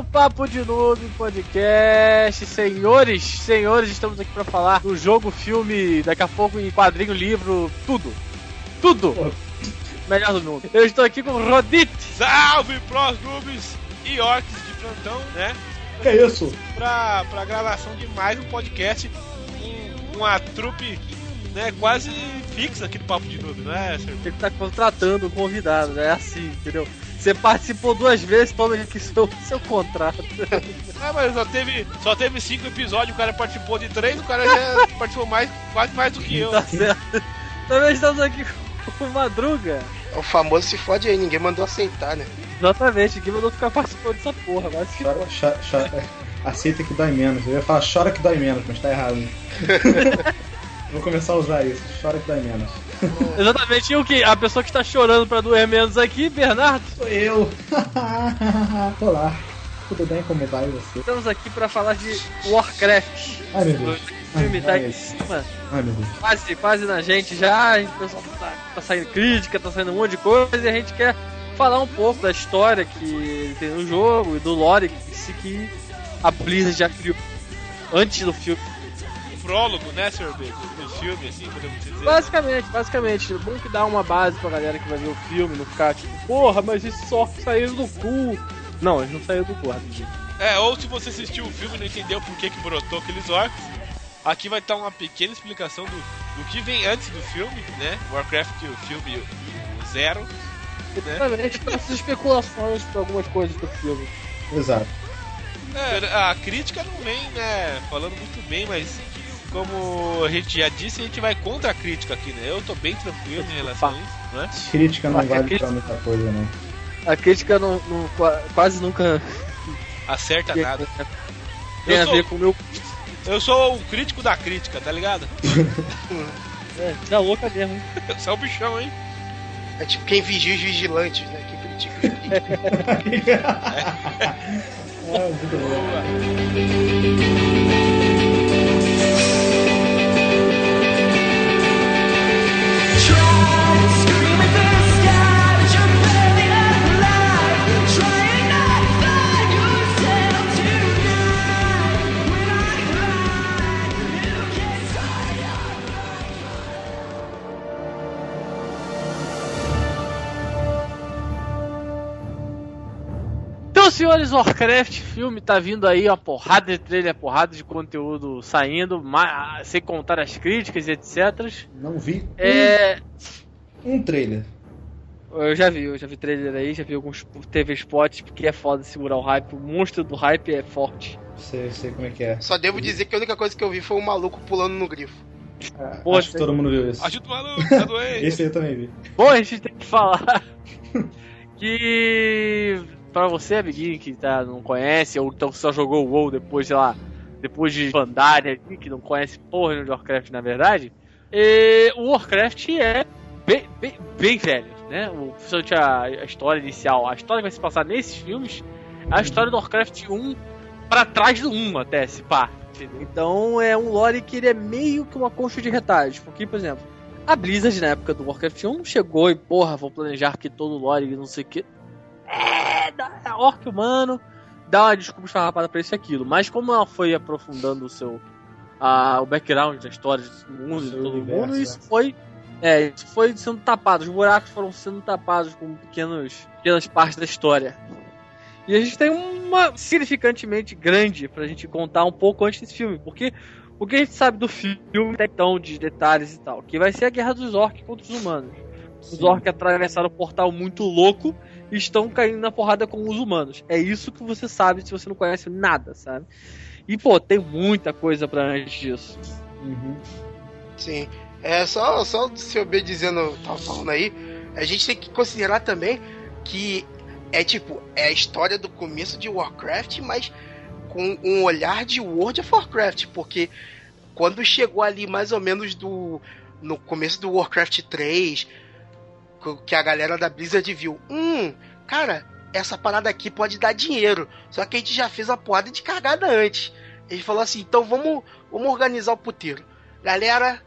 no Papo de Noob Podcast. Senhores, senhores, estamos aqui para falar do jogo, filme, daqui a pouco em quadrinho, livro, tudo. Tudo! Melhor do mundo. Eu estou aqui com o Rodit. Salve pros noobs e orcs de plantão, né? Que é isso? Pra, pra gravação de mais um podcast com uma trupe né, quase fixa aqui do Papo de Noob, não é, senhor? Ele tá contratando o convidado, né? É assim, entendeu? Você participou duas vezes, toma aqui seu, seu contrato. Ah, mas só teve, só teve cinco episódios, o cara participou de três, o cara já participou mais, quase mais do que eu. Tá certo. Também estamos aqui com o Madruga. O famoso se fode aí, ninguém mandou aceitar, né? Exatamente, ninguém mandou ficar participando dessa porra, mas que Chora, chora, chora. Aceita que dói menos. Eu ia falar chora que dói menos, mas tá errado. Vou começar a usar isso. Chora que dói menos. Exatamente, e o que? A pessoa que está chorando pra doer menos aqui, Bernardo. Sou eu. Olá. Tudo bem? Como vai você? Estamos aqui pra falar de Warcraft. Ai meu Deus. O filme Ai, tá ai, em cima, Ai meu Deus. quase, quase na gente já. O pessoal tá, tá saindo crítica, tá saindo um monte de coisa e a gente quer falar um pouco da história que tem no jogo e do lore que, que a Blizzard já criou antes do filme. Prólogo, né, senhor B? Do filme, assim, podemos dizer. Basicamente, basicamente, é bom que dá uma base pra galera que vai ver o filme, não ficar tipo, porra, mas esses orcs saíram do cu. Não, eles não saíram do cu, rapidinho. É, ou se você assistiu o filme e não entendeu por que, que brotou aqueles orcs, aqui vai estar uma pequena explicação do, do que vem antes do filme, né? Warcraft, o filme o, o Zero. Né? Exatamente, para essas especulações pra algumas coisas do filme. Exato. É, a crítica não vem, né, falando muito bem, mas como a gente já disse, a gente vai contra a crítica aqui, né? Eu tô bem tranquilo em relação a isso, né? Crítica não Ah, vale crítica- pra muita coisa, não. A crítica não, não- qua- quase nunca Acerta nada. tem Eu a sou- ver com o meu. Eu sou o crítico da crítica, tá ligado? É, tá louca mesmo, hein? Você é o bichão, hein? É tipo quem vigia os vigilantes, né? Quem critica os vigilantes. Ah, muito bom. Então, senhores, Warcraft filme tá vindo aí, uma porrada de trailer, porrada de conteúdo saindo, sem contar as críticas e etc. Não vi É. um, um trailer. Eu já vi, eu já vi trailer aí, já vi alguns TV spots, porque é foda segurar o hype. O monstro do hype é forte. Sei, sei como é que é. Só devo dizer que a única coisa que eu vi foi um maluco pulando no grifo. Ah, Pô, Acho que todo mundo viu isso. Ajuda o maluco, tá doente. Esse aí eu também vi. Bom, a gente tem que falar que pra você, amiguinho, que tá, não conhece, ou então só jogou o WoW depois, sei lá, depois de Pandaria, aqui, que não conhece porra de Warcraft na verdade, e o Warcraft é bem, bem, bem velho, né? O, principalmente a, a história inicial, a história que vai se passar nesses filmes, é a história do Warcraft 1 pra trás do 1 até, se pá. Então é um lore que ele é meio que uma concha de retalhos, porque, por exemplo, a Blizzard, na época do Warcraft 1, não chegou e, porra, vou planejar aqui todo lore e não sei o que. É, é orc humano, dá uma desculpa esfarrapada pra isso e aquilo. Mas como ela foi aprofundando o seu. a- o background da história do mundo de todo universo, mundo, isso né? foi. É, isso foi sendo tapado. Os buracos foram sendo tapados com pequenos, pequenas partes da história. E a gente tem uma significantemente grande pra gente contar um pouco antes desse filme. Porque o que a gente sabe do filme até então, de detalhes e tal, que vai ser a guerra dos orcs contra os humanos. Os orcs atravessaram o portal muito louco estão caindo na porrada com os humanos. É isso que você sabe se você não conhece nada, sabe? E, pô, tem muita coisa pra antes disso. Uhum. Sim. É só, só o seu B dizendo, tava falando aí, a gente tem que considerar também que é tipo, é a história do começo de Warcraft, mas com um olhar de World of Warcraft, porque quando chegou ali mais ou menos do no começo do Warcraft 3, co- que a galera da Blizzard viu, hum, cara, essa parada aqui pode dar dinheiro, só que a gente já fez uma porrada de cagada antes. Ele falou assim, então vamos, vamos organizar o puteiro. Galera,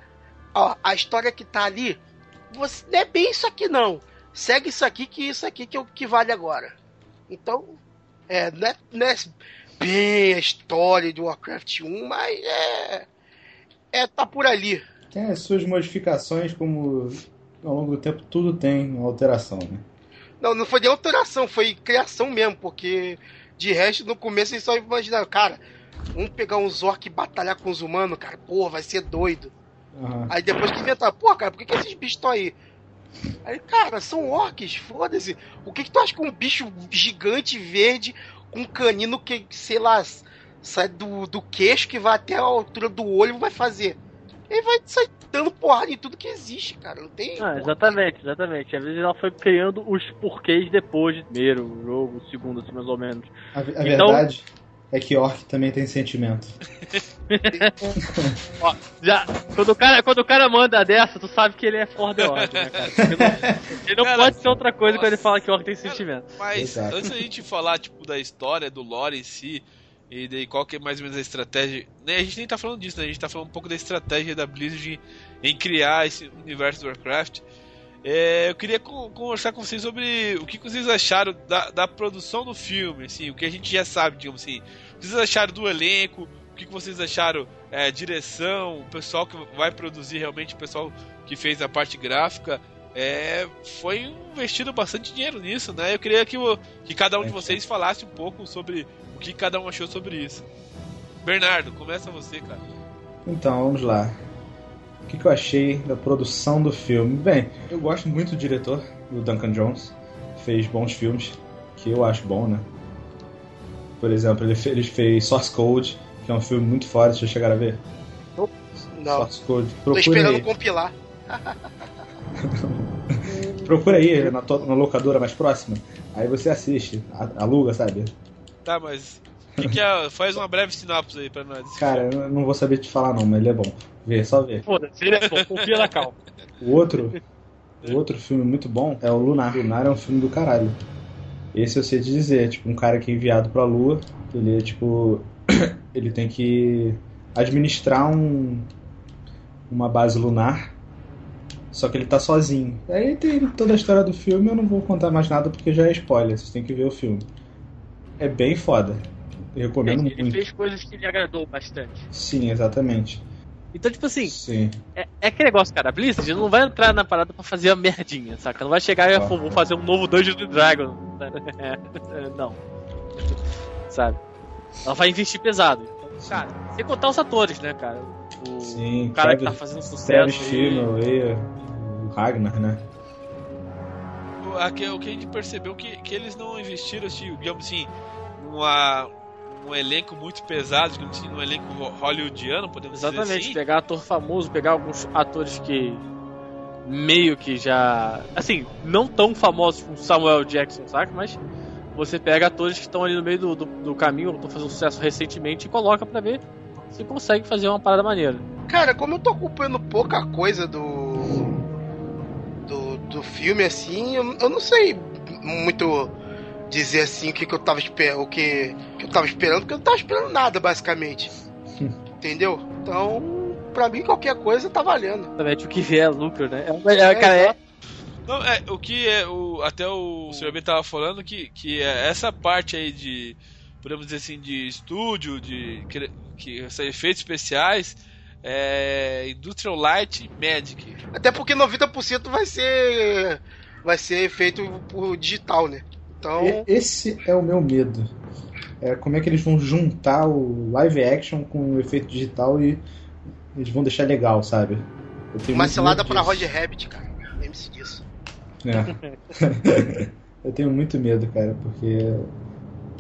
ó, a história que tá ali, você, não é bem isso aqui não. Segue isso aqui, que isso aqui que é o que vale agora. Então, É, não é, não é bem a história do Warcraft 1, mas é. É, tá por ali. Tem as suas modificações, como ao longo do tempo tudo tem alteração, né? Não, não foi nem alteração, foi criação mesmo, porque de resto, no começo eles só imaginaram, cara, vamos pegar uns orcs e batalhar com os humanos, cara, porra, vai ser doido. Aham. Aí depois que inventaram, pô, cara, por que, que esses bichos estão aí? Aí, cara, são orcs, foda-se. O que, que tu acha que um bicho gigante verde com um canino que, sei lá, sai do, do queixo que vai até a altura do olho vai fazer? Ele vai sair dando porrada em tudo que existe, cara. Não tem. Ah, exatamente, exatamente. Às vezes ela foi criando os porquês depois do primeiro jogo, o segundo, assim, mais ou menos. A, a Então- verdade é que orc também tem sentimento. Ó, já, quando o, cara, quando o cara manda dessa, tu sabe que ele é for the orc, né, cara? Ele não, ele não Cara, pode ser outra coisa quando ele nossa. fala que orc tem sentimento. Mas Exato. antes da gente falar, tipo, da história, do lore em si, e daí qual que é mais ou menos a estratégia. Né, a gente nem tá falando disso, né? A gente tá falando um pouco da estratégia da Blizzard em criar esse universo do Warcraft. É, eu queria con- conversar com vocês sobre o que vocês acharam da, da produção do filme, assim, o que a gente já sabe, digamos assim. O que vocês acharam do elenco, o que vocês acharam é, direção, o pessoal que vai produzir realmente, o pessoal que fez a parte gráfica. É, foi investido bastante dinheiro nisso, né? Eu queria que, que cada um de vocês falasse um pouco sobre que cada um achou sobre isso. Bernardo, começa você, cara. Então, vamos lá. O que, que eu achei da produção do filme? Bem, eu gosto muito do diretor, do Duncan Jones. Fez bons filmes, que eu acho bom, né? Por exemplo, ele, fe- ele fez Source Code, que é um filme muito forte, vocês chegaram a ver? Não. Source Code. Tô Procura esperando aí. compilar. Procura aí na, na locadora mais próxima. Aí você assiste, a- aluga, sabe? Tá, mas. o que que é, faz uma breve sinopse aí pra nós. Cara, filme. eu não vou saber te falar não, mas ele é bom. Vê, só vê. Foda-se, ele é bom, confia na calma. O outro, o outro filme muito bom é o Lunar. Lunar é um filme do caralho. Esse eu sei te dizer, é tipo um cara que é enviado pra Lua, ele é tipo. ele tem que administrar um, uma base lunar, só que ele tá sozinho. Aí tem toda a história do filme, eu não vou contar mais nada porque já é spoiler, vocês têm que ver o filme. É bem foda. Eu recomendo Ele muito. fez coisas que lhe agradou bastante. Sim, exatamente. Então, tipo assim, Sim. é, é aquele negócio, cara. A Blizzard não vai entrar na parada pra fazer a merdinha, saca? Não vai chegar e Ah. falar, vou fazer um novo Dungeons and Dragons. não. Sabe? Ela vai investir pesado. Então, cara, sem contar os atores, né, cara? O Sim, cara que tá fazendo sucesso. Travis aí. Fimmel e o Ragnar, né? O- aqui- o que a gente percebeu que, que eles não investiram, assim, digamos assim, uma, um elenco muito pesado, digamos assim, um elenco ho- hollywoodiano, podemos Exatamente, dizer assim. pegar ator famoso, pegar alguns atores que meio que já. Assim, não tão famosos como Samuel Jackson, saca? Mas você pega atores que estão ali no meio do, do, do caminho, ou estão fazendo sucesso recentemente, e coloca pra ver se consegue fazer uma parada maneira. Cara, como eu tô acompanhando pouca coisa do. Do, filme, assim, eu, eu não sei muito dizer assim o que, que eu tava esperando. O que, que eu tava esperando, porque eu não tava esperando nada, basicamente. Entendeu? Então, pra mim, qualquer coisa tá valendo. Exatamente, o que vier é lucro, né? É, é, cara, é, Não, é, o que é, o, até o Sr. B tava falando que, que é essa parte aí de, podemos dizer assim, de estúdio, de que, que efeitos especiais, é Industrial Light Magic. Até porque 90% vai ser. vai ser feito por digital, né? Então. Esse é o meu medo. É como é que eles vão juntar o live action com o efeito digital e eles vão deixar legal, sabe? Eu tenho Uma selada disso. Roger Rabbit, cara. Lembre-se disso. É. eu tenho muito medo, cara, porque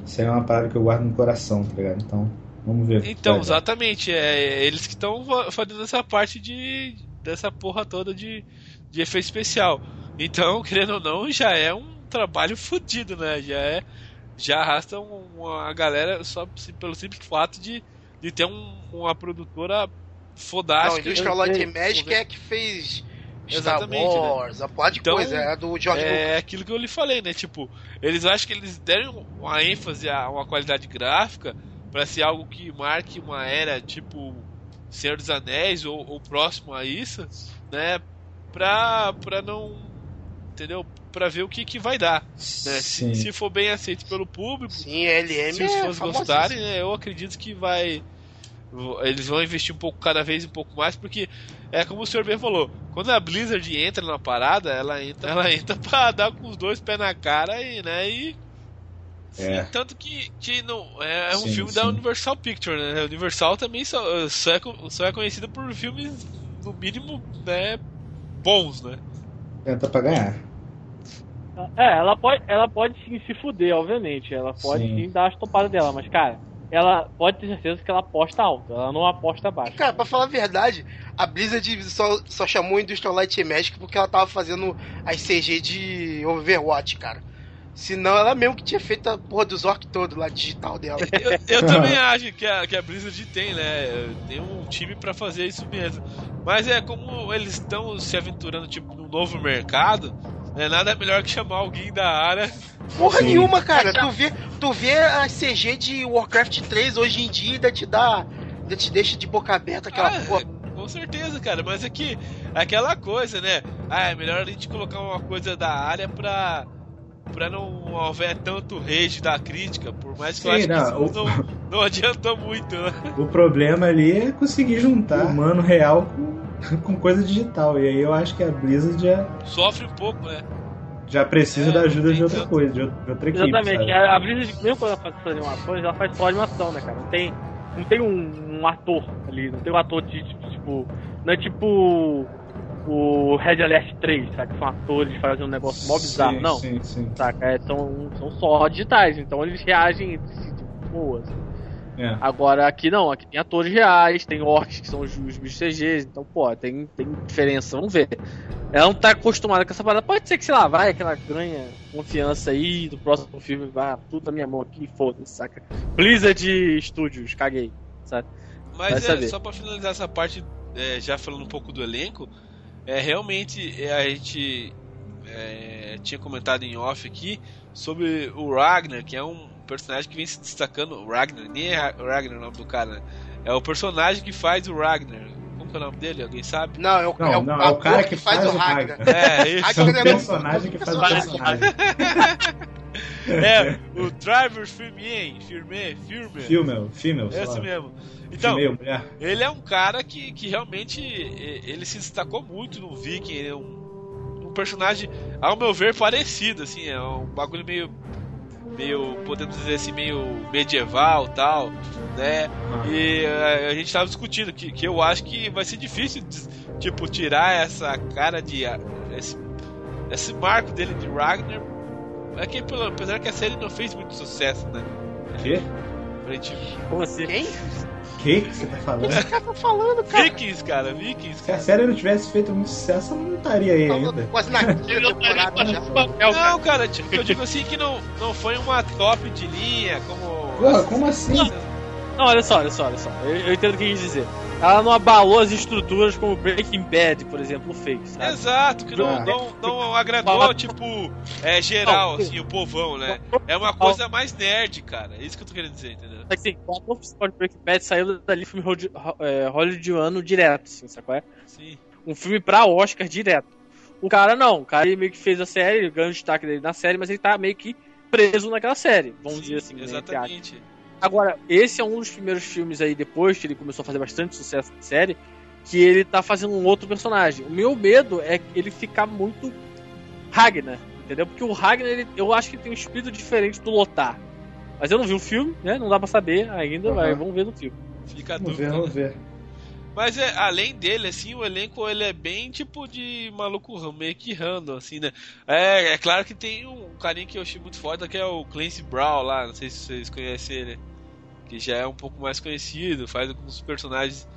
isso aí é uma parada que eu guardo no coração, tá ligado? Então, vamos ver. Então, dar. exatamente, é eles que estão fazendo essa parte de dessa porra toda de, de efeito especial. Então, querendo ou não, já é um trabalho fodido, né? Já é já arrasta um- uma galera só pelo simples fato de, de ter um- uma produtora Não, fodástica. Industrial eu Light sei, and Magic é que fez Star Exatamente, né? Wars, a porra de Então, coisa, é a do George Lucas. É aquilo que eu lhe falei, né? Tipo, eles acham que eles deram uma ênfase a uma qualidade gráfica pra ser algo que marque uma era tipo Senhor dos Anéis ou, ou próximo a isso, né? Pra, pra não. Entendeu? pra ver o que, que vai dar. Né? Se, se for bem aceito pelo público, Sim, LM se os é fãs famosíssimo. gostarem, né, eu acredito que vai. Eles vão investir um pouco, cada vez um pouco mais, porque é como o senhor bem falou, quando a Blizzard entra na parada, ela entra, ela entra pra dar com os dois pés na cara e, né, e. É. Tanto que, que não, é, é um Sim, filme da sim. Universal Pictures, né? Universal também só, só, é, só é conhecida por filmes, no mínimo, né, bons, né? Tenta pra ganhar. É, ela pode, ela pode sim se fuder, obviamente. Ela pode Sim. sim, dar as topadas dela, mas, cara, ela pode ter certeza que ela aposta alto, ela não aposta baixo. Cara, pra falar a verdade, a Blizzard só, só chamou Industrial Light and Magic porque ela tava fazendo as CG de Overwatch, cara. Senão ela mesmo que tinha feito a porra dos orc todo lá, digital dela. Eu, eu também acho que a, que a Blizzard tem, né? Tem um time pra fazer isso mesmo. Mas é como eles estão se aventurando tipo num novo mercado, né? Nada melhor que chamar alguém da área. Porra Sim. nenhuma, cara. Tu vê, tu vê a CG de Warcraft 3 hoje em dia e ainda te dá. Ainda te deixa de boca aberta aquela Ah, porra. Com certeza, cara. Mas é que aquela coisa, né? Ah, é melhor a gente colocar uma coisa da área pra. Pra não houver tanto rage da crítica, por mais que eu Sim, acho não, que isso não, não adiantou muito, né? O problema ali é conseguir juntar humano real com, com coisa digital. E aí eu acho que a Blizzard já, Sofre um pouco, né? já precisa É, da ajuda de outra tanto. coisa, de outra, de outra equipe. Exatamente, sabe? a, Blizzard, mesmo quando ela faz essas animações, ela faz só animação, né, cara? Não tem, não tem um, um ator ali, não tem um ator de, tipo, não é tipo o Red Alert 3, sabe? Que são atores fazendo um negócio mó bizarro, Sim, não. Sim, sim. Saca? É, são, são só digitais, então eles reagem entre si, tipo, boas. É. Agora aqui não, aqui tem atores reais, tem orcs que são os, os bichos CGs, então, pô, tem, tem diferença, vamos ver. Ela não tá acostumada com essa parada, pode ser que, sei lá, vai que ela ganha confiança aí do próximo filme, vai, tudo na minha mão aqui, foda-se, saca? Blizzard Studios, caguei, sabe? Vai Mas é, saber. só pra finalizar essa parte, é, já falando um pouco do elenco, é realmente é, a gente é, tinha comentado em off aqui sobre o Ragnar, que é um personagem que vem se destacando. O Ragnar, nem é Ra- Ragnar o nome do cara, né? É o personagem que faz o Ragnar. Como que é o nome dele? Alguém sabe? Não, é o, Não, é o não, é o cara que faz o Ragnar. Ragnar. É, isso. É um é personagem que faz o personagem. é, o Driver Firmien, Firme, Firme. Female, sei Esse mesmo. Então, mulher. Ele é um cara que, que realmente ele se destacou muito no Viking. Ele é um, um personagem, ao meu ver, parecido, assim, é um bagulho meio, meio, podemos dizer assim, meio medieval tal, né? E eh, a gente tava discutindo que, que eu acho que vai ser difícil, tipo, tirar essa cara de. ah, Esse, esse marco dele de Ragnar. É que, pelo- apesar que a série não fez muito sucesso, né? Quê? Gente. Como assim? Quem? Que que você tá falando? Esse cara tá falando, cara. Vikings, cara, Vikings. Se a série não tivesse feito muito sucesso, eu não estaria aí ainda. quase na quinta temporada já. Não, cara, tipo, eu digo assim que não, não foi uma top de linha, como. Porra, como assim? Não, olha só, olha só, olha só. Eu, eu entendo o que quis dizer. Ela não abalou as estruturas como Breaking Bad, por exemplo, fez, sabe? Exato, que não, Ah. não, não agradou, tipo, é geral, assim, o povão, né? É uma coisa mais nerd, cara. É isso que eu tô querendo dizer, entendeu? Que assim, o ator principal de Breaking Bad saiu dali filme hollywood- é, hollywoodiano direto, assim, sabe qual é? Sim. Um filme pra Oscar direto. O cara não, o cara ele meio que fez a série, ele ganhou o destaque dele na série, mas ele tá meio que preso naquela série, vamos Sim, dizer assim. né. Exatamente. Agora, esse é um dos primeiros filmes aí, depois que ele começou a fazer bastante sucesso na série, que ele tá fazendo um outro personagem. O meu medo é ele ficar muito Ragnar, entendeu? Porque o Ragnar, ele- eu acho que ele tem um espírito diferente do Lotar. Mas eu não vi o filme, né? Não dá pra saber ainda, Uhum. mas vamos ver no filme. Fica a Vamos ver, dúvida. vamos né? ver. Mas é, além dele, assim, o elenco ele é bem tipo de maluco meio que random, assim, né? É, é claro que tem um carinha que eu achei muito foda que é o Clancy Brown lá, não sei se vocês conhecem ele. Que já é um pouco mais conhecido, faz alguns personagens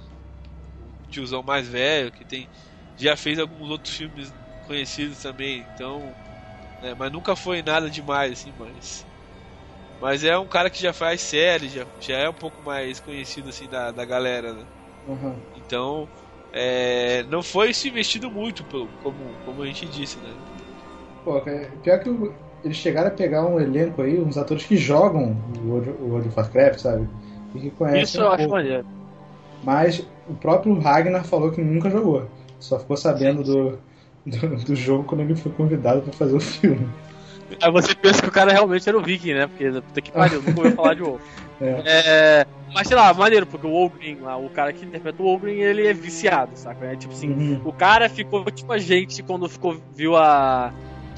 tiozão mais velho, que tem. Já fez alguns outros filmes conhecidos também, então. né, mas nunca foi nada demais, assim, mas. Mas é um cara que já faz série, já, já é um pouco mais conhecido assim da, da galera, né? Uhum. Então, é, não foi se investido muito, como, como a gente disse, né? Pô, é- pior que eles chegaram a pegar um elenco aí, uns atores que jogam o World, of Warcraft, sabe? E que conhecem Isso um eu acho pouco. maneiro. Mas o próprio Ragnar falou que nunca jogou. Só ficou sabendo do, do, do jogo quando ele foi convidado pra fazer o filme. Aí você pensa que o cara realmente era o Viking, né? Porque puta que pariu, nunca ouviu falar de WoW. É. é. mas sei lá, maneiro, porque o Wolverine lá, o cara que interpreta o Wolverine, ele é viciado, saca? É tipo assim, uhum. o cara ficou tipo a gente quando ficou, viu a.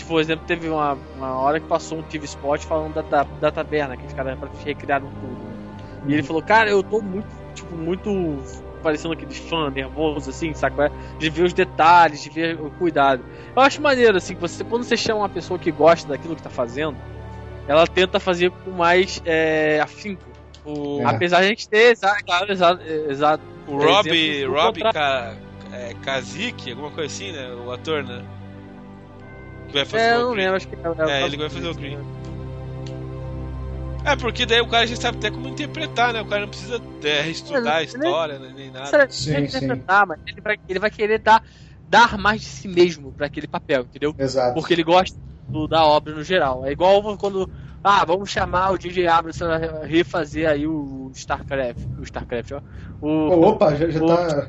Tipo, por exemplo, teve uma, uma hora que passou um TV Spot falando da, da, da taberna, que os caras recriaram tudo. E ele falou, cara, eu tô muito, tipo, muito parecendo aquele fã nervoso, assim, saca? De ver os detalhes, de ver o cuidado. Eu acho maneiro, assim, que você, quando você chama uma pessoa que gosta daquilo que tá fazendo, ela tenta fazer com mais é, afinco. O, é. Apesar de a gente ter, exato, claro, exato, exato o Rob, Rob Ka, é, Kazik, alguma coisa assim, né? O ator, né? Que vai fazer é, eu não lembro, acho que é, é ele vai fazer o Green. É, porque daí o cara já sabe até como interpretar, né? O cara não precisa é, reestudar a história, né? nem nada. Sim, sim. interpretar, mas ele vai, ele vai querer dar, dar mais de si mesmo para aquele papel, entendeu? Exato. Porque ele gosta do, da obra no geral. É igual quando. Ah, vamos chamar o DJ Abrams para refazer aí o StarCraft. O StarCraft, ó. O, opa, já, já o, tá.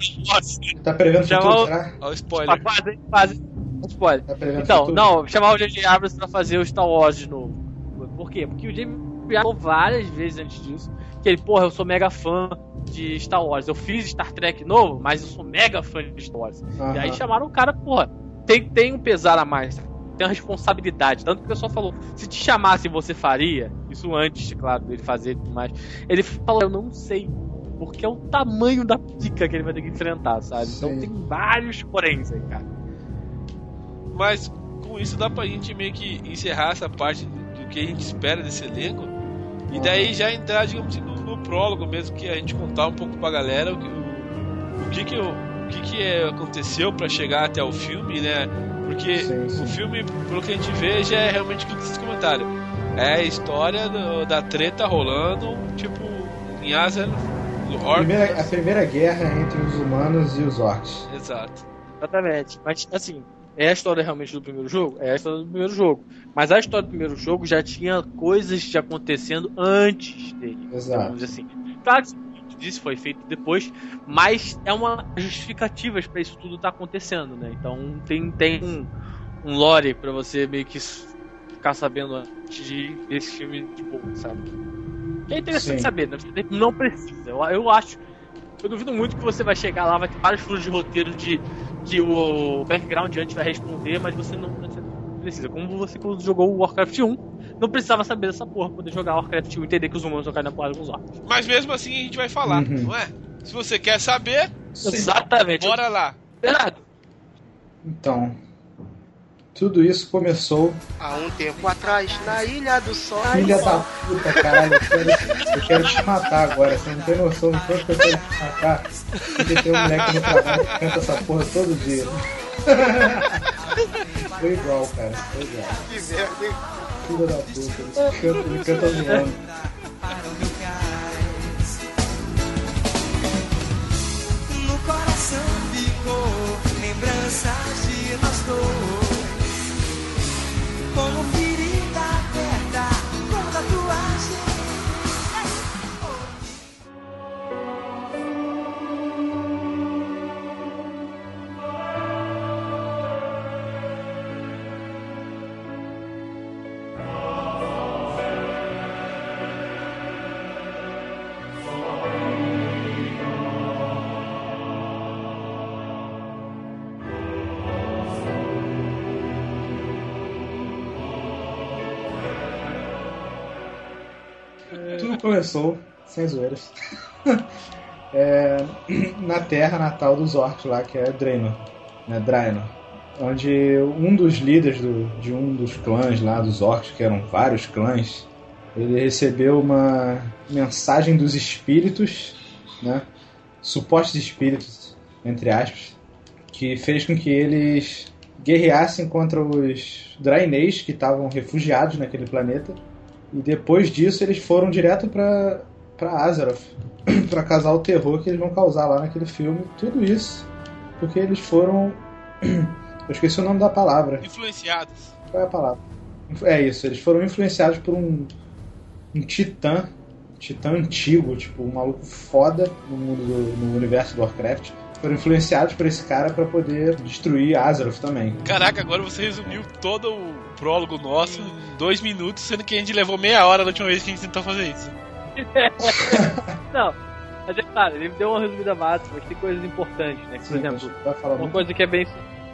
tá prevendo futuro, será? Ó, o spoiler. Quase, quase. Spoiler. Tá então, não, chamar o DJ Abrams pra fazer o Star Wars de novo. Por quê? Porque o James falou várias vezes antes disso que ele, porra, eu sou mega fã de Star Wars. Eu fiz Star Trek novo, mas eu sou mega fã de Star Wars. Uhum. E aí chamaram o cara, porra, tem, tem um pesar a mais, tem uma responsabilidade. Tanto que o pessoal falou, se te chamasse você faria, isso antes, claro, dele fazer tudo mais. Ele falou, eu não sei. Porque é o tamanho da pica que ele vai ter que enfrentar, sabe? Então Sim. Então tem vários poréns aí, cara. Mas com isso dá pra gente meio que encerrar essa parte do que a gente espera desse elenco e daí já entrar, digamos assim, no, no, prólogo mesmo, que a gente contar um pouco pra galera o, o, o que que, o, o que que aconteceu para chegar até o filme, né? Porque sim, sim. o filme, pelo que a gente vê, já é realmente o que disse comentário. É a história do, da treta rolando, tipo, em Asa a primeira, a primeira guerra entre os humanos e os orcs. Exato. Exatamente. Mas, assim, é a história realmente do primeiro jogo? É a história do primeiro jogo. Mas a história do primeiro jogo já tinha coisas acontecendo antes dele. Exato. Vamos dizer assim. Claro que isso foi feito depois, mas é uma justificativa para isso tudo estar tá acontecendo, né? Então tem, tem um, um lore para você meio que ficar sabendo antes de desse filme de boa, sabe? Que é interessante Sim. saber, né? Não precisa. Eu, eu acho eu duvido muito que você vai chegar lá, vai ter vários furos de roteiro de que o background antes vai responder, mas você não precisa. Como você quando jogou o Warcraft 1, não precisava saber dessa porra poder jogar Warcraft 1 e entender que os humanos vão cair na porra com os orcs. Mas mesmo assim a gente vai falar, uhum. não é? Se você quer saber, Exatamente. bora lá. Bernardo. Então, tudo isso começou há um tempo atrás, na Ilha do Sol. Filha da puta, caralho, eu quero, eu quero te matar agora. Você não tem noção do quanto eu quero te matar. Porque tem um moleque no trabalho que canta essa porra todo dia. Foi igual, cara. Foi igual. Que merda, hein? Filha da puta, ele canta, ele canta zoando. No coração ficou lembranças de nós dois. Como começou, sem zoeiras, é, na terra natal dos orcs lá, que é Draenor, né, Draenor. Onde um dos líderes do, de um dos clãs lá dos orcs, que eram vários clãs, ele recebeu uma mensagem dos espíritos, né, supostos espíritos, entre aspas, que fez com que eles guerreassem contra os Draenês que estavam refugiados naquele planeta e depois disso eles foram direto para para Azeroth para causar o terror que eles vão causar lá naquele filme. Tudo isso porque eles foram eu esqueci o nome da palavra. Influenciados. Qual é a palavra? É isso, eles foram influenciados por um um titã, um titã antigo, tipo um maluco foda no mundo do, no universo do Warcraft. Foram influenciados por esse cara para poder destruir Azeroth também. Caraca, agora você resumiu todo o prólogo nosso em dois minutos, sendo que a gente levou meia hora da última vez que a gente tentou fazer isso. Não, mas é claro, ele deu uma resumida máxima, mas tem coisas importantes, né? Por Sim, exemplo, uma muito. coisa que é bem.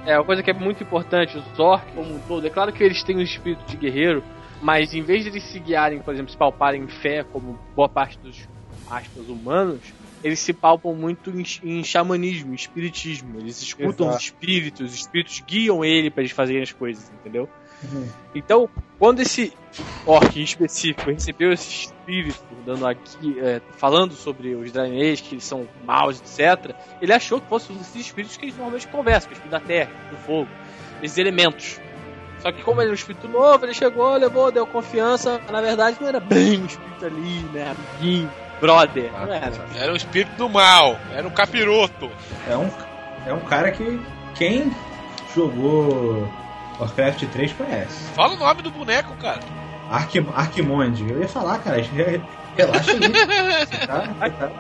É, uma coisa que é muito importante, os orcs como um todo, é claro que eles têm um espírito de guerreiro, mas em vez de eles se guiarem, por exemplo, se palparem em fé, como boa parte dos aspas humanos, eles se palpam muito em, em xamanismo, em espiritismo. Eles escutam Exato. os espíritos, os espíritos guiam ele para eles fazerem as coisas, entendeu? Uhum. Então, quando esse orc em específico recebeu esse espírito, dando aqui, é, falando sobre os Draenês, que eles são maus, etc., ele achou que fossem esses espíritos que eles normalmente conversam, que é o espírito da terra, do fogo, esses elementos. Só que como ele é um espírito novo, ele chegou, levou, deu confiança, na verdade não era bem um espírito ali, né, amiguinho, brother, não era. Era o espírito do mal, era um capiroto. É um, é um cara que quem jogou Warcraft 3 conhece. Fala o nome do boneco, cara. Arqui, Arquimonde. Eu ia falar, cara, re- relaxa aí. Você tá, você tá,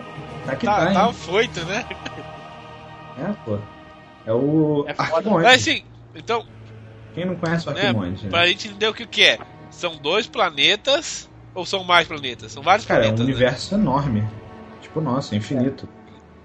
tá que tá, Tá, hein? tá foito, né? É, pô. É o É. Arquimonde. Mas assim, então, Quem não conhece o né, Arquimonde? né? pra gente entender o que, que é. São dois planetas ou são mais planetas? São vários Cara, é um planetas. né? universo enorme. Tipo, nossa, infinito.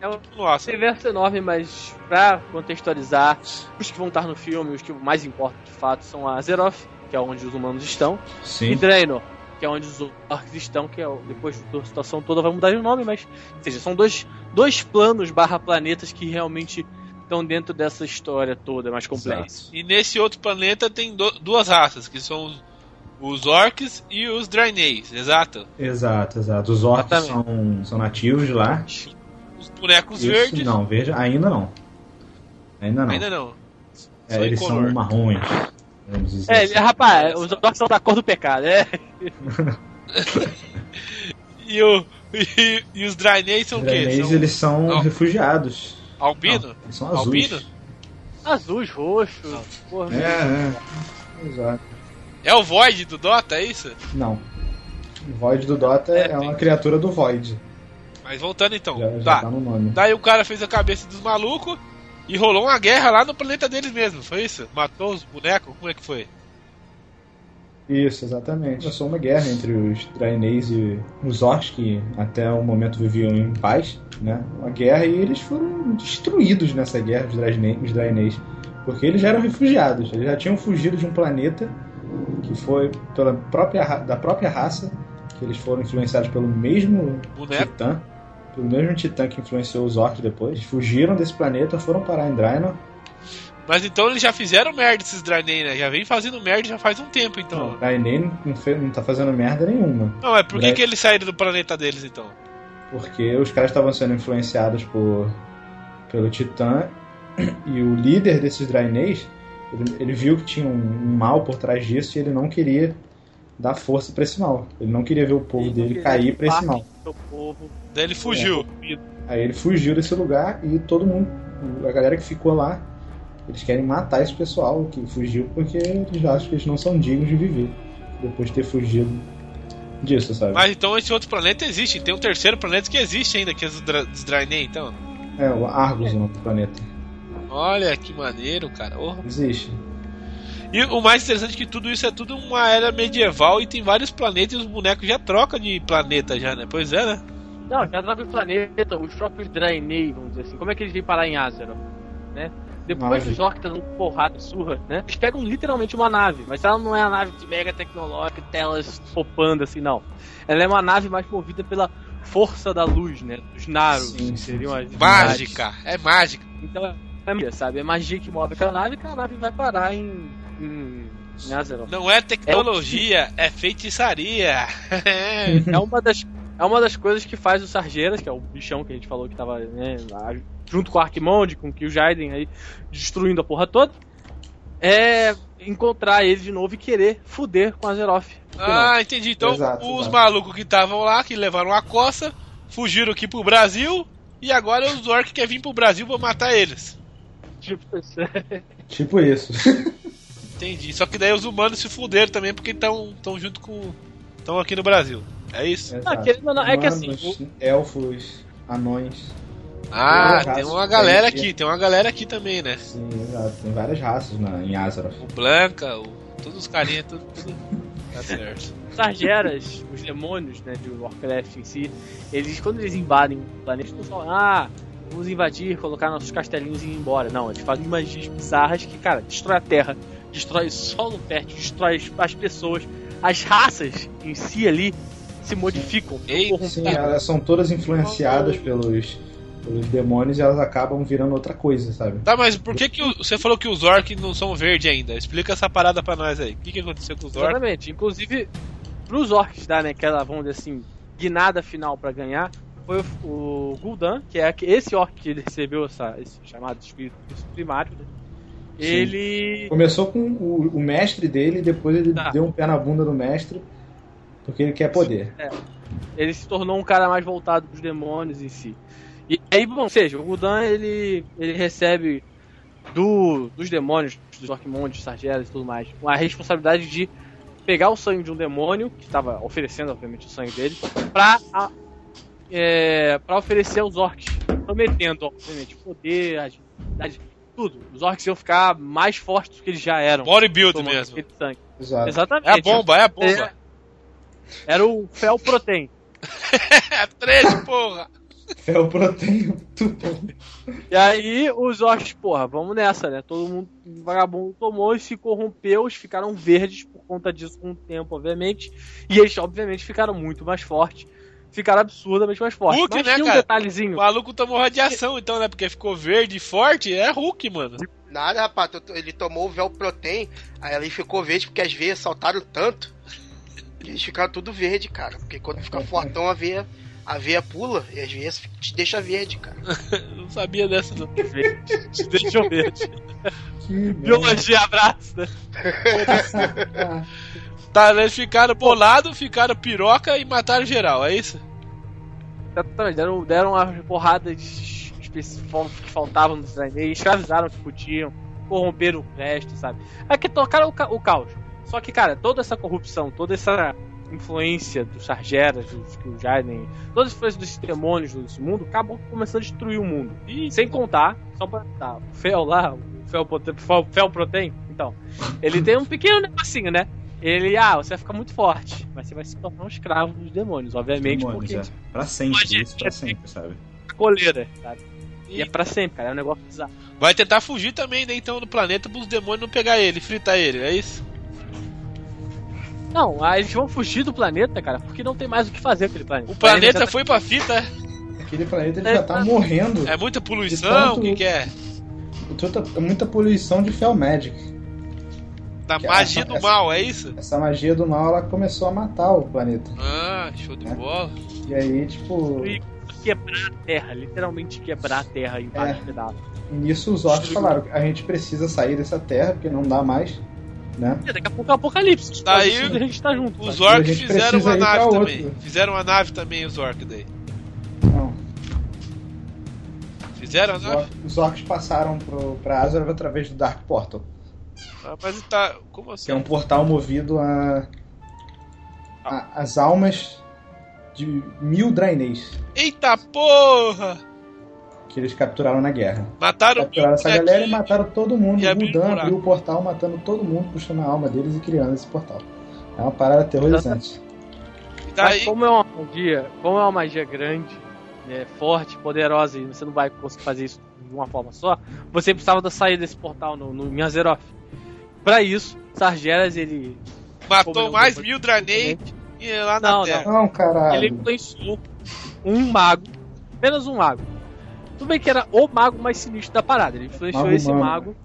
É um Nossa, universo enorme, mas pra contextualizar, os que vão estar no filme, os que mais importam de fato são a Azeroth, que é onde os humanos estão, e Sim. Draenor, que é onde os orcs estão, que é o- depois da situação toda vai mudar de nome, mas ou seja, são dois, dois planos barra planetas que realmente estão dentro dessa história toda mais complexa. Exato. E nesse outro planeta tem do- duas raças, que são os, orcs e os Draeneis, exato? Exato, exato. Os orcs são, são nativos de lá. Os bonecos Isso, verdes. não, veja, ainda não. Ainda não. Ainda não. É, eles incolor. são marrons. Vamos dizer É, assim. rapaz, os orcs são da cor do pecado, é. E, o, e, e os Draeneis são Os o quê? São eles são Não. refugiados. albino? Não, eles são azuis. Albino? Azuis, roxos, porra. É, é. Exato. É o Void do Dota, é isso? Não. O Void do Dota é, É, uma criatura do Void. Mas voltando então. Já, já tá. tá no nome. Daí o cara fez a cabeça dos malucos e rolou uma guerra lá no planeta deles mesmo, foi isso? Matou os bonecos? Como é que foi? Isso, exatamente. Começou uma guerra entre os Draenês e os Orcs, que até o momento viviam em paz, né? Uma guerra e eles foram destruídos nessa guerra, os Draenês. Porque eles já eram refugiados, eles já tinham fugido de um planeta que foi pela própria, da própria raça, que eles foram influenciados pelo mesmo Boneco? Titã, pelo mesmo Titã que influenciou os Orcs depois. Eles fugiram desse planeta, foram parar em Draenor. Mas então eles já fizeram merda esses Draenei, né? Já vem fazendo merda já faz um tempo Não, então. Draenei não, fez- não tá fazendo merda nenhuma. Não, é por que, Dra- que eles saíram do planeta deles então? Porque os caras estavam sendo influenciados por pelo Titã e o líder desses Draenês, ele, ele viu que tinha um, um mal por trás disso e ele não queria dar força pra esse mal. Ele não queria ver o povo Ele dele cair pra esse mal. Daí ele fugiu. Aí ele fugiu desse lugar e todo mundo, a galera que ficou lá, eles querem matar esse pessoal que fugiu porque eles acham que eles não são dignos de viver depois de ter fugido disso, sabe? Mas então esse outro planeta existe. Tem um terceiro planeta que existe ainda, que é os dos Draenei, então. É, o Argus, o nome do planeta. Olha que maneiro, cara. Oh. Existe. E o mais interessante é que tudo isso é tudo uma era medieval e tem vários planetas e os bonecos já trocam de planeta já, né? Pois é, né? Não, já troca o planeta, os próprios Draenei, vamos dizer assim. Como é que eles vêm parar em Azeroth, né? Depois dos orcs dando porrada surra, né? Eles pegam literalmente uma nave, mas ela não é uma nave de mega tecnológica, telas popando assim, não. Ela é uma nave mais movida pela força da luz, né? Dos Naru, Sim, seriam sim. as Mágica, é mágica. Então é magia, sabe? É magia que move aquela nave e aquela nave vai parar em, em. Não é tecnologia, é feitiçaria. É uma das, é uma das coisas que faz o Sargeiras, que é o bichão que a gente falou que tava né, lá, junto com o Arquimonde, com o Killjaden aí, destruindo a porra toda, é encontrar ele de novo e querer fuder com a não? ah, entendi. Então Exato, os exato. malucos que estavam lá, que levaram a coça, fugiram aqui pro Brasil e agora os orcs querem vir pro Brasil pra matar eles. Tipo, isso. Tipo isso. Entendi. Só que daí os humanos se fuderam também porque estão tão junto com. estão aqui no Brasil. É isso? Exato. querendo não, é que assim, elfos, anões. Ah, Tem uma galera aqui, tem uma galera aqui também, né? Sim, exato. Tem várias raças na, em Azeroth. O Blanca, o, todos os carinhas, tudo, tudo tá certo. Sargeras, os demônios, né, de Warcraft em si, eles, quando eles invadem o planeta, eles não falam, ah, vamos invadir, colocar nossos castelinhos e ir embora. Não, eles fazem magias bizarras que, cara, destrói a terra, destrói o solo fértil, destrói as- as pessoas, as raças em si ali se modificam, Ei, corrompem. Sim, elas são todas influenciadas pelos, pelos demônios e elas acabam virando outra coisa, sabe? Tá, mas por que, que o- você falou que os orcs não são verdes ainda? Explica essa parada pra nós aí. O que, que aconteceu com os orcs? Exatamente. Inclusive, pros orcs dar, né, aquela, vamos dizer assim, guinada final pra ganhar, foi o, o Gul'dan, que é esse orc que ele recebeu essa, esse chamado espírito primário, né? Sim. Ele. Começou com o, o mestre dele depois ele Tá. deu um pé na bunda do mestre porque ele quer poder. ele se tornou um cara mais voltado pros demônios em si. E aí, bom, ou seja, o Gul'dan ele, ele recebe do, dos demônios, dos Orcmondes, Sargeras e tudo mais, a responsabilidade de pegar o sangue de um demônio, que estava oferecendo, obviamente, o sangue dele, pra, a- é, pra oferecer aos orcs, prometendo, obviamente, poder, agilidade, tudo. Os orcs iam ficar mais fortes do que eles já eram. Bodybuild mesmo. Exatamente. É a bomba, é a bomba. Era o Fel Protein. É 13, porra! Fel Protein, muito bom. E aí os orcs, porra, vamos nessa, né? Todo mundo, o vagabundo tomou e se corrompeu, eles ficaram verdes por conta disso com o tempo, obviamente. E eles, obviamente, ficaram muito mais fortes. Ficaram absurdamente mais fortes. Hulk, Mas né, tinha um cara? O detalhezinho. maluco tomou radiação, então, né? Porque ficou verde e forte, é Hulk, mano. Nada, rapaz, ele tomou o véu protein, aí ele ficou verde porque as veias saltaram tanto que eles ficaram tudo verde, cara. Porque quando fica fortão a veia, a veia pula e as veias te deixa verde, cara. Não sabia dessa, não. Verde. Deixa eu ver. Que merda. Biologia, abraço, né? Tá, eles ficaram bolados, ficaram piroca e mataram geral, é isso? Exatamente, deram, deram as porradas específicas que faltavam nos treineiros, escravizaram o que podiam, corromperam o resto, sabe? É que tocaram o, ca- o caos. Só que, cara, toda essa corrupção, toda essa influência dos Sargeras, dos Killjaden, toda a influência dos demônios desse mundo, acabou começando a destruir o mundo. E sem contar, só pra tá, o Fel lá, o Fel, Fel Protein, então, ele tem um pequeno negocinho, né? Ele, ah, você vai ficar muito forte, mas você vai se tornar um escravo dos demônios, obviamente, demônios, porque é. Pra sempre, Pode- isso pra sempre, sabe? coleira, sabe? E E é pra sempre, cara. É um negócio bizarro. vai tentar fugir também, né, então, do planeta pros demônios não pegar ele, fritar ele, é isso? Não, aí eles vão fugir do planeta, cara, porque não tem mais o que fazer aquele planeta. O planeta tá- foi pra fita, é? Aquele planeta ele É, já tá morrendo. É muita poluição, tanto- o que, que é? Muita poluição de Fel Magic. Da Que magia essa- do essa- mal, é isso? Essa magia do mal ela começou a matar o planeta. Ah, show de É. bola. E aí, tipo, E quebrar a terra, literalmente quebrar a terra em vários pedaços. nisso os orcs falaram: a gente precisa sair dessa terra porque não dá mais, né? E daqui a pouco é o apocalipse. Daí, Mas a gente tá junto. Os? E orcs fizeram uma nave outro. também. Fizeram uma nave também, os orcs daí. Não. Fizeram a Os, nave? os orcs passaram pro, pra Azeroth através do Dark Portal, Ah, mas tá. Como assim? que é um portal movido a, a- as almas de mil Draenês Eita porra! que eles capturaram na guerra. Mataram Capturaram essa galera e bonequinhos. mataram todo mundo. e O abriu o portal matando todo mundo, puxando a alma deles e criando esse portal. É uma parada aterrorizante. E Mas daí, como é uma magia, como é uma magia grande, é, forte, poderosa e você não vai conseguir fazer isso de uma forma só, você precisava da saída desse portal no, no em Azeroth. Pra isso, Sargeras ele matou mais mil Draenei e lá na Não, Terra. Não, caralho. ele influenciou um mago, apenas um mago. Tudo bem que era o mago mais sinistro da parada. Ele influenciou Mago esse humano. mago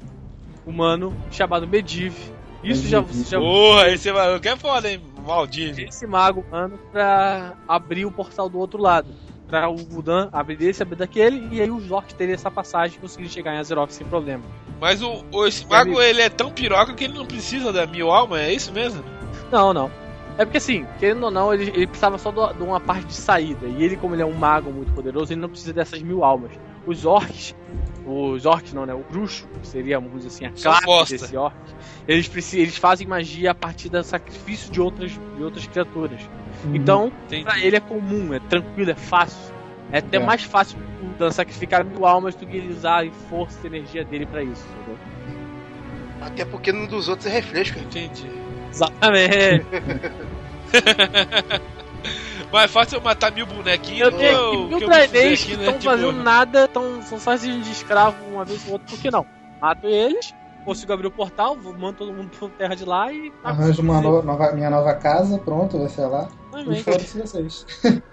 humano chamado Medivh. Isso já, Medivh. já Porra, esse maluco é foda, hein? Maldito. esse mago humano pra abrir o portal do outro lado. Pra o Gul'dan abrir desse, abrir daquele, e aí os orcs teriam essa passagem e conseguirem chegar em Azeroth sem problema. Mas o, o- esse mago, ele é tão piroca que ele não precisa da mil alma, é isso mesmo? Não, não. É porque assim, querendo ou não, ele, ele precisava só do- de uma parte de saída. E ele, como ele é um mago muito poderoso, ele não precisa dessas mil almas. Os orcs, os orcs não, né? O bruxo, que seria, vamos dizer assim, a classe desse orc, eles, precisam, eles fazem magia a partir do sacrifício de outras, de outras criaturas. Uhum. Então, Entendi. pra ele é comum, é tranquilo, é fácil. É até É. mais fácil tu sacrificar mil almas do que ele usar a força e energia dele pra isso, entendeu? Até porque no dos outros é refresco. Entendi. Exatamente. Mais fácil eu matar mil bonequinhos Eu tenho aqui que mil fizer que né? estão Tipo, fazendo nada, tão, são só servindo de escravo uma vez ou outra, por que não? Mato eles, consigo abrir o portal, vou- mando todo mundo pra terra de lá e. tá Arranjo uma no- nova, minha nova casa, pronto, vai ser lá. E Exatamente. foda-se vocês.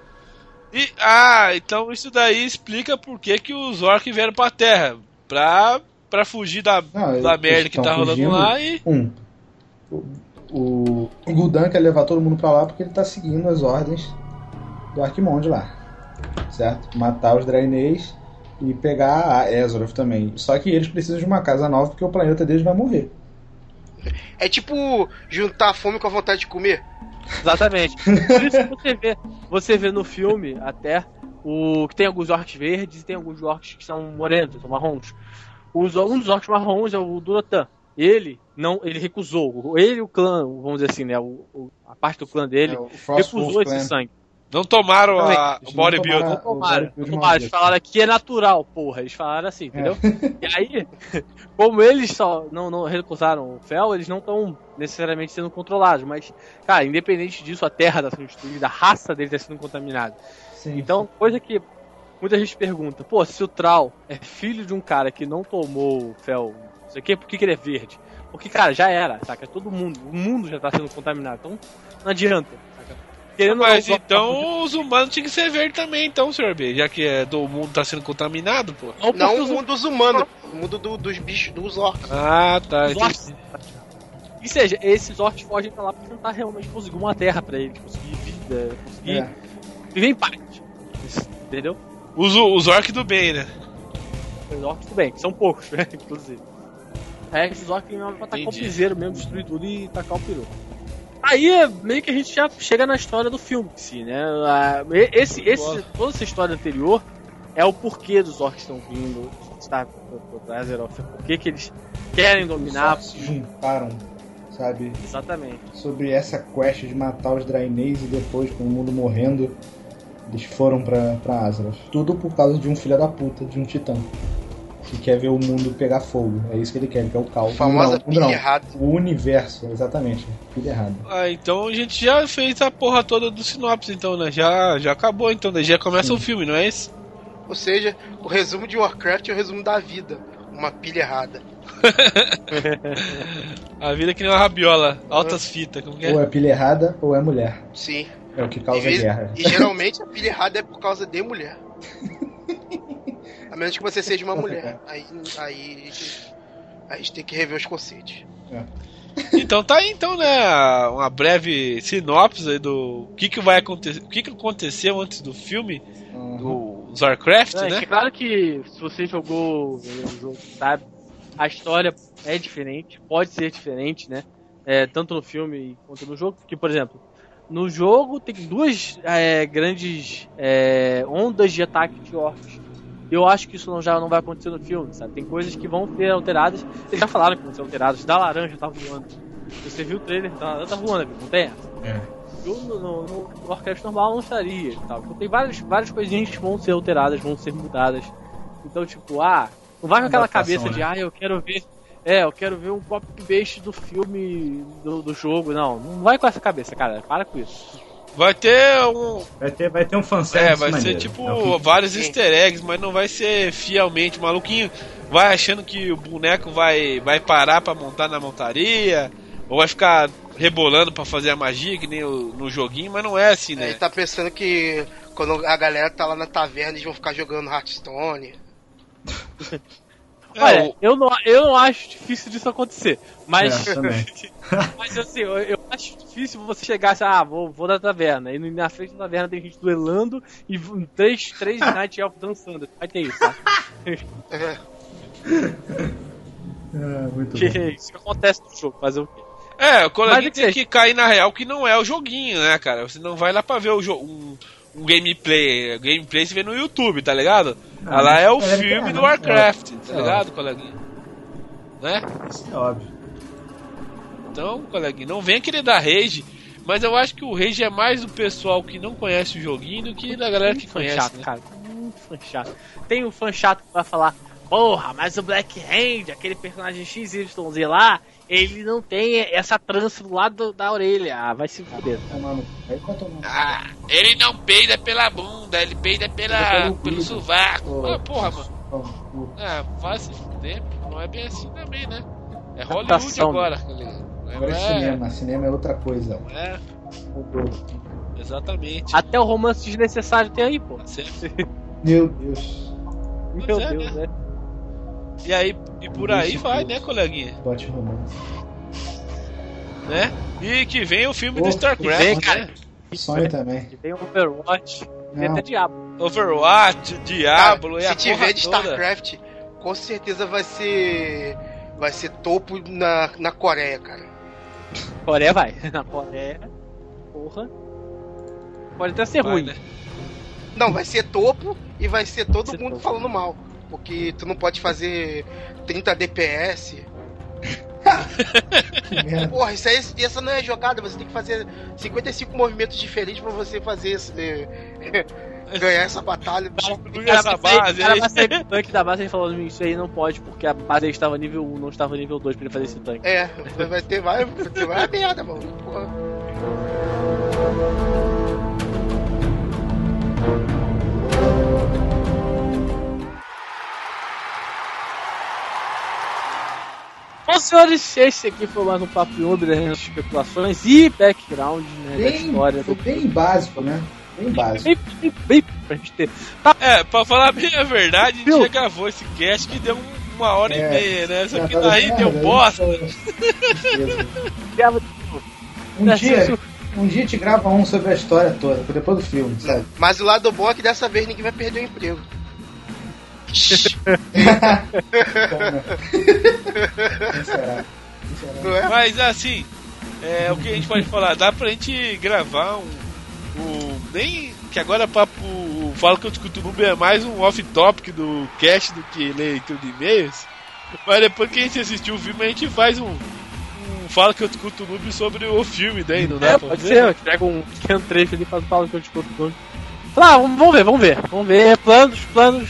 E, ah, então isso daí explica por que, que os orcs vieram pra terra. Pra, pra fugir da, Não, da merda que tá rolando fugindo. lá e. Um, o, o, o Gul'dan quer levar todo mundo pra lá porque ele tá seguindo as ordens do Arquimonde lá. Certo? Matar os Draenês e pegar a Ezroth também. Só que eles precisam de uma casa nova porque o planeta deles vai morrer. É tipo juntar a fome com a vontade de comer. Exatamente. Por isso que você vê, você vê no filme até o que tem alguns orcs verdes e tem alguns orcs que são morenos, são marrons. Os, um dos orcs marrons é o Durotan. Ele não, ele recusou. Ele e o clã, vamos dizer assim, né, o, o- a parte do clã dele É, recusou esse Clan. sangue. Não tomaram a, o não bodybuild. Não tomaram, não tomaram. Eles falaram que é natural, porra. Eles falaram assim, entendeu? E aí, como eles só não, não recusaram o fel, eles não estão necessariamente sendo controlados. Mas, cara, independente disso, a terra está sendo destruída, a raça deles está sendo contaminada. Sim. Então, coisa que muita gente pergunta, pô, se o Trau é filho de um cara que não tomou o fel, não sei o quê, por que, que ele é verde? Porque, cara, já era, saca? Todo mundo, o mundo já tá sendo contaminado. Então, não adianta? Querendo não, Mas orcs então os humanos tinham que ser verdes também, então, senhor B. Já que é, do mundo tá sendo contaminado, pô. Não, Não o mundo dos humanos, o mundo do- dos bichos, dos orcs. Ah, tá. Os orcs. E seja, esses orcs fogem pra lá pra tentar realmente conseguir uma terra pra eles, conseguir vida, conseguir É. viver em paz. Entendeu? Os, os orcs do bem, né? Os orcs tudo bem, que são poucos, né? Inclusive. É, esses orcs vêm pra tacar o piseiro mesmo, destruir tudo e tacar o peru. Aí é meio que a gente já chega na história do filme em si, né? Esse, esse, toda essa história anterior é o porquê dos orcs estão vindo, está pra Azeroth, por que que eles querem dominar. Só se juntaram, sabe? Exatamente. Sobre essa quest de matar os Draenês e depois, com o mundo morrendo, eles foram pra, pra Azeroth. Tudo por causa de um filho da puta, de um titã. Que quer ver o mundo pegar fogo. É isso que ele quer, ele quer o caos. Famosa não, pilha não. errada. O universo, exatamente. Tudo errado. Ah, então a gente já fez a porra toda do sinopse, então, né? Já, já acabou, então, né? Já começa o filme, não é isso? Ou seja, o resumo de Warcraft é o resumo da vida. Uma pilha errada. A vida é que nem uma rabiola, altas fitas, como que Ou é? é pilha errada ou é mulher. Sim. É o que E, causa vez- guerra. e geralmente a pilha errada é por causa de mulher. Menos que você seja uma mulher. Aí, aí, a gente tem que rever os conceitos. Então tá aí, então, né? Uma breve sinopse aí do que que vai acontecer, o que que aconteceu antes do filme Uhum. do Warcraft, É, né? que claro que se você jogou o jogo, sabe, a história é diferente, pode ser diferente, né? É, tanto no filme quanto no jogo. Porque, por exemplo, no jogo tem duas é, grandes é, ondas de ataque de orcs. Eu acho que isso não, já não vai acontecer no filme, sabe? Tem coisas que vão ser alteradas. Eles já falaram que vão ser alteradas. Da laranja tá voando. Você viu o trailer, da laranja tá voando, não tem essa? É. No, no, no Warcraft normal não estaria tal. Então tem várias, várias coisinhas que vão ser alteradas, vão ser mudadas. Então, tipo, ah, não vai com aquela cabeça de, né? ah, eu quero ver. É, eu quero ver um copy-paste do filme, do, do jogo. Não, não vai com essa cabeça, cara. Para com isso. Vai ter um, Vai ter, vai ter um fanservice é, vai ser maneiro. tipo É vários easter eggs, mas não vai ser fielmente. O maluquinho vai achando que o boneco vai, vai parar pra montar na montaria, ou vai ficar rebolando pra fazer a magia, que nem o- no joguinho, mas não é assim, né? Ele tá pensando que quando a galera tá lá na taverna, eles vão ficar jogando Hearthstone. É, Olha, o- eu, não, eu não acho difícil disso acontecer. Mas, É, mas assim, eu, eu acho difícil você chegar assim, ah, vou, vou da taverna. E na frente da taverna tem gente duelando e três, três Night Elf dançando. Vai ter isso, tá? É, É, muito Que bom. isso que acontece no jogo, fazer o quê? É, o coleguinha é tem que- que cair na real que não é o joguinho, né, cara? Você não vai lá pra ver o jo um, um gameplay. Gameplay você vê no YouTube, tá ligado? Ah, lá é o é, filme é, do é, Warcraft, tá é. ligado, coleguinha? Né? Isso é óbvio. Então, coleguinha, não venha querer dar rage, mas eu acho que o rage é mais do pessoal que não conhece o joguinho do que da galera que conhece, chato, né? cara. fã chato. Tem um fã chato que vai falar, porra, mas o Black Hand, aquele personagem XYZ lá, ele não tem essa trança do lado da orelha. Ah, vai se fuder. Ah, ele não peida pela bunda, ele peida pela, pelo sovaco. Ah, porra, mano. Ah, vai se fuder. Não é bem assim também, né? É Hollywood agora. Agora é cinema. Cinema é outra coisa. É. Exatamente. Até o romance desnecessário tem aí, pô. Meu Deus. Meu é, Deus, né? E aí, e por aí vai, né, coleguinha? Bote romance. Né? E que vem o filme oh, do StarCraft, vem, cara. Né? Sonho também. Que vem o Overwatch. Vem até Diablo. Overwatch, Diablo cara, e Se tiver de StarCraft, com certeza vai ser. Vai ser topo na, na Coreia, cara. Coreia vai. Na Coreia. Porra. Pode até ser vai, ruim. Né? Não, vai ser topo e vai ser todo vai ser mundo topo. falando mal porque tu não pode fazer 30 DPS. Porra, isso aí, essa não é jogada, você tem que fazer 55 movimentos diferentes pra você fazer esse, é, ganhar essa batalha. essa base, cara vai sair tanque da base e falou isso aí não pode, porque a base estava nível 1, não estava nível 2 pra ele fazer esse tanque. É, vai ter vai, vai ter vai a merda, mano. Porra. Bom, senhores, esse aqui foi mais um Papo Uber, né, especulações e background né, bem, da história. Foi do... bem básico, né? Bem básico. Bem, bem, bem pra gente ter. Tá. É, pra falar bem a verdade, a gente já gravou esse cast que deu uma hora é, e meia, né? Só que daí deu bosta. um dia. Um dia te grava um sobre a história toda, depois do filme, sabe? Mas o lado bom é que dessa vez ninguém vai perder o emprego. Mas assim, é, o que a gente pode falar? Dá pra gente gravar um. Um nem que agora papo. Falo que eu discuto o Noob é mais um off-topic do cast do que leitura de e-mails. Mas depois que a gente assistiu o filme, a gente faz um. fala que eu discuto o Noob sobre o filme, daí não dá é, pode ser, eu pego um pequeno trecho ali e falo que eu discuto o Noob. Ah, vamos ver, vamos ver. Vamos ver. Planos, planos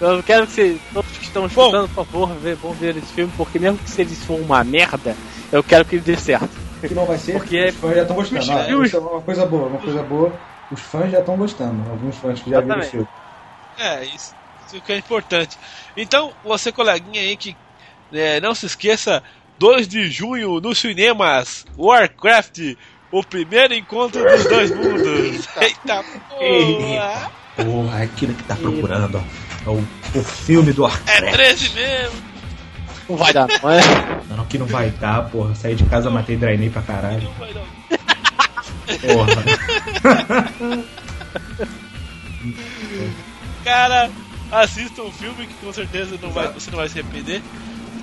eu quero que vocês, todos que estão escutando, Bom, por favor, ver, vão ver esse filme, porque mesmo que se ele for uma merda, eu quero que ele dê certo. Que não vai ser, porque os fãs já estão gostando. Ah, isso é uma coisa boa, uma coisa boa. Os fãs já estão gostando, alguns fãs que já viram o filme. É, isso, isso que é importante. Então, você coleguinha aí que é, não se esqueça, 2 de junho nos cinemas, Warcraft, o primeiro encontro dos dois mundos. Eita porra! Porra, é aquilo que tá procurando, ó. É o, o filme do Warcraft. É 13 mesmo. Não vai dar, não é? Não, que não vai dar, porra. Saí de casa, matei Drainei pra caralho. Não vai dar. Porra. Cara, assista um filme que com certeza não vai, você não vai se arrepender.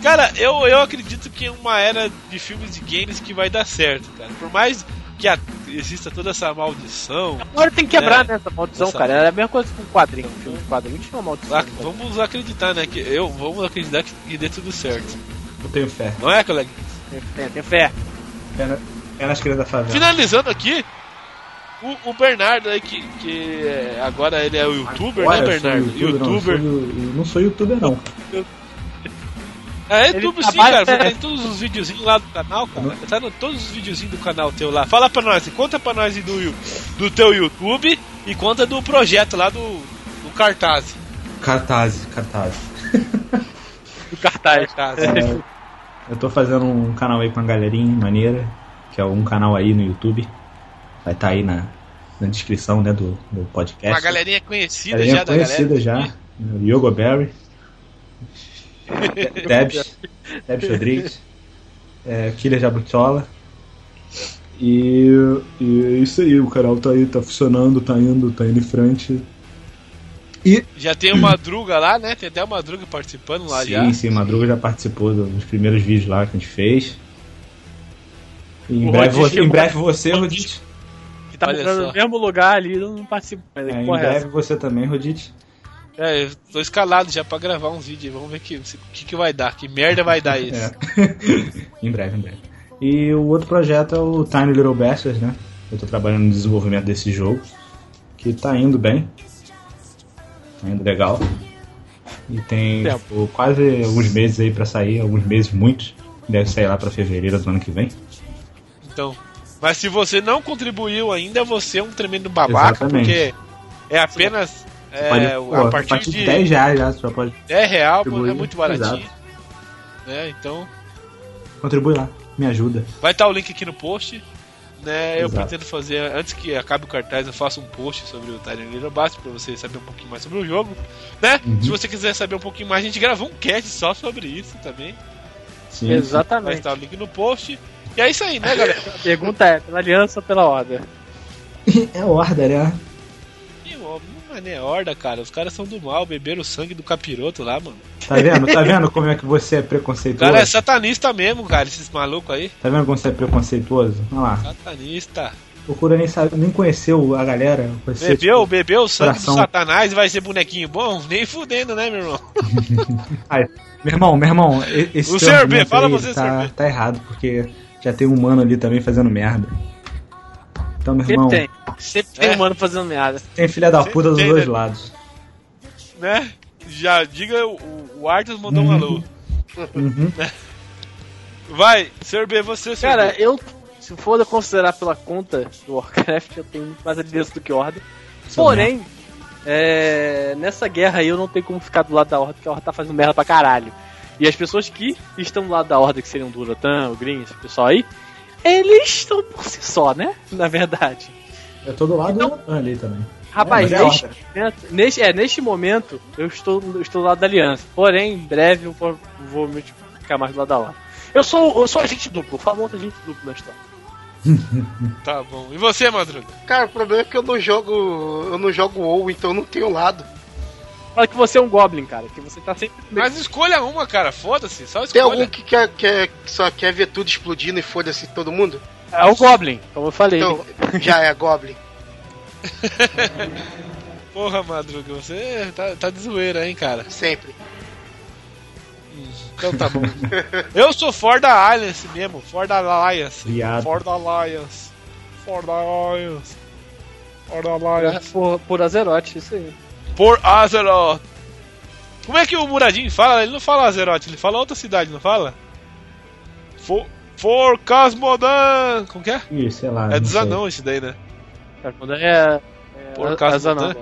Cara, eu, eu acredito que é uma era de filmes de games que vai dar certo, cara. Por mais que a, exista toda essa maldição. Agora tem que quebrar né? essa maldição, essa... cara. É a mesma coisa com quadrinho. Um filme de quadrinho tinha uma maldição. Ah, vamos acreditar, né? Que eu, vamos acreditar que, que dê tudo certo. Eu tenho fé. Não é, colega? Tenho fé, tenho fé. É, na, é nas crianças da favela. Finalizando aqui, o, o, Bernardo aí, que, que agora ele é o youtuber, agora né, Bernardo? YouTuber. Não, eu não sou youtuber, não. Eu, é, YouTube sim, cara. Você tem todos os videozinhos lá do canal, cara. Tá no todos os videozinhos do canal teu lá. Fala pra nós, conta pra nós do, do teu YouTube e conta do projeto lá do, do Cartaz. Cartaz, Cartaz. do Cartaz. É, eu tô fazendo um canal aí com uma galerinha maneira, que é um canal aí no YouTube. Vai estar tá aí na, na descrição né, do, do podcast. Uma galerinha conhecida galerinha já conhecida da galera. já. Yogo Berry. Debs, Debs Rodrigues, é, Killer Jabutola. E, e é isso aí, o canal tá aí, tá funcionando, tá indo, tá indo em frente. E... Já tem o Madruga lá, né? Tem até o Madruga participando lá sim, já. Sim, sim, o Madruga já participou dos primeiros vídeos lá que a gente fez. E em, breve, você, em breve você, Rodite. Que tá no mesmo lugar ali, não participa. É, em breve você também, Rodite. É, eu tô escalado já pra gravar um vídeo. Vamos ver o que, que, que vai dar. Que merda vai dar isso. É. em breve, em breve. E o outro projeto é o Tiny Little Bastards, né? Eu tô trabalhando no desenvolvimento desse jogo. Que tá indo bem. ainda legal. E tem tipo, quase alguns meses aí pra sair, alguns meses muitos. Deve sair lá pra fevereiro do ano que vem. Então. Mas se você não contribuiu ainda, você é um tremendo babaca, Exatamente. porque é apenas é, Pode- a, pô, partir de de 10 reais já, você já pode 10 real, mano, é muito baratinho. Exato. Né? Então, contribuir lá. Me ajuda. vai estar o link aqui no post. Né? Eu Exato. pretendo fazer, antes que acabe o cartaz, eu faço um post sobre o Tyrant Little Bast pra você saber um pouquinho mais sobre o jogo. Né? Uhum. Se você quiser saber um pouquinho mais, a gente gravou um cast só sobre isso também. Sim, Vai Exatamente. estar o link no post. E é isso aí, né, galera? A pergunta é, pela aliança ou pela ordem? É order, né? E, ó, Não é horda, cara. Os caras são do mal, beberam o sangue do capiroto lá, mano. Tá vendo? Tá vendo como é que você é preconceituoso? cara é satanista mesmo, cara, esses malucos aí. Tá vendo como você é preconceituoso? Olha lá. Satanista. Procura nem sabe, nem conheceu a galera. Bebeu, bebeu o sangue coração. do satanás e vai ser bonequinho bom? Nem fudendo, né, meu irmão? Ai, meu irmão, meu irmão, esse O Sr. B, fala aí você, tá. B. tá errado, porque já tem um mano ali também fazendo merda. Então, meu irmão, Sempre tem. Sempre tem É. um mano fazendo merda. tem filha da Sempre puta dos tem, dois né? lados. Né? Já diga, o, o Arthur mandou um alô. Uhum. Vai, Sr. B, você, Sr. Cara, B. eu, se for considerar pela conta do Warcraft, eu tenho muito mais aliança do que Horda. Porém, é, nessa guerra aí eu não tenho como ficar do lado da Horda, porque a Horda tá fazendo merda pra caralho. E as pessoas que estão do lado da Horda, que seriam o Durotan, o Green, esse pessoal aí, eles estão por si só, né? Na verdade. Eu tô do lado Então- ali também. Rapaz, É, é neste, momento, neste, é, neste momento eu estou, eu estou do lado da Aliança. Porém, em breve eu vou, vou me ficar mais do lado da Horda. Eu sou, eu sou agente duplo, o famoso agente duplo da história. Tá bom. E você, Madruga? Cara, o problema é que eu não jogo. Eu não jogo WoW, então eu não tenho lado. Fala que você é um Goblin, cara, que você tá sempre. Mas escolha uma, cara. Foda-se. Só Tem escolha. algum que, quer, quer, que só quer ver tudo explodindo e foda-se todo mundo? É o Goblin, como eu falei. Então, já é Goblin. Porra, Madruga, você tá, tá de zoeira, hein, cara. Sempre. Então tá bom. Eu sou for da Alliance mesmo. For da Alliance. Viado. For da Alliance. For da Alliance. For da É, Alliance. por, por Azeroth, isso aí. Por Azeroth. Como é que o Muradin fala? Ele não fala Azeroth, ele fala outra cidade, não fala? For, for Casmodan. Como que é? Ih, sei lá. É não dos anão esse daí, né? Casmodan é. é Por a- Casmodan? Né?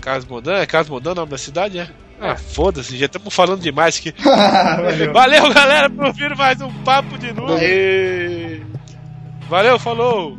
Casmodan? É Casmodan o nome da cidade, é? Ah, foda-se, já estamos falando demais aqui. Valeu. Valeu, galera, por ouvir mais um Papo de Nuvem. Valeu, falou!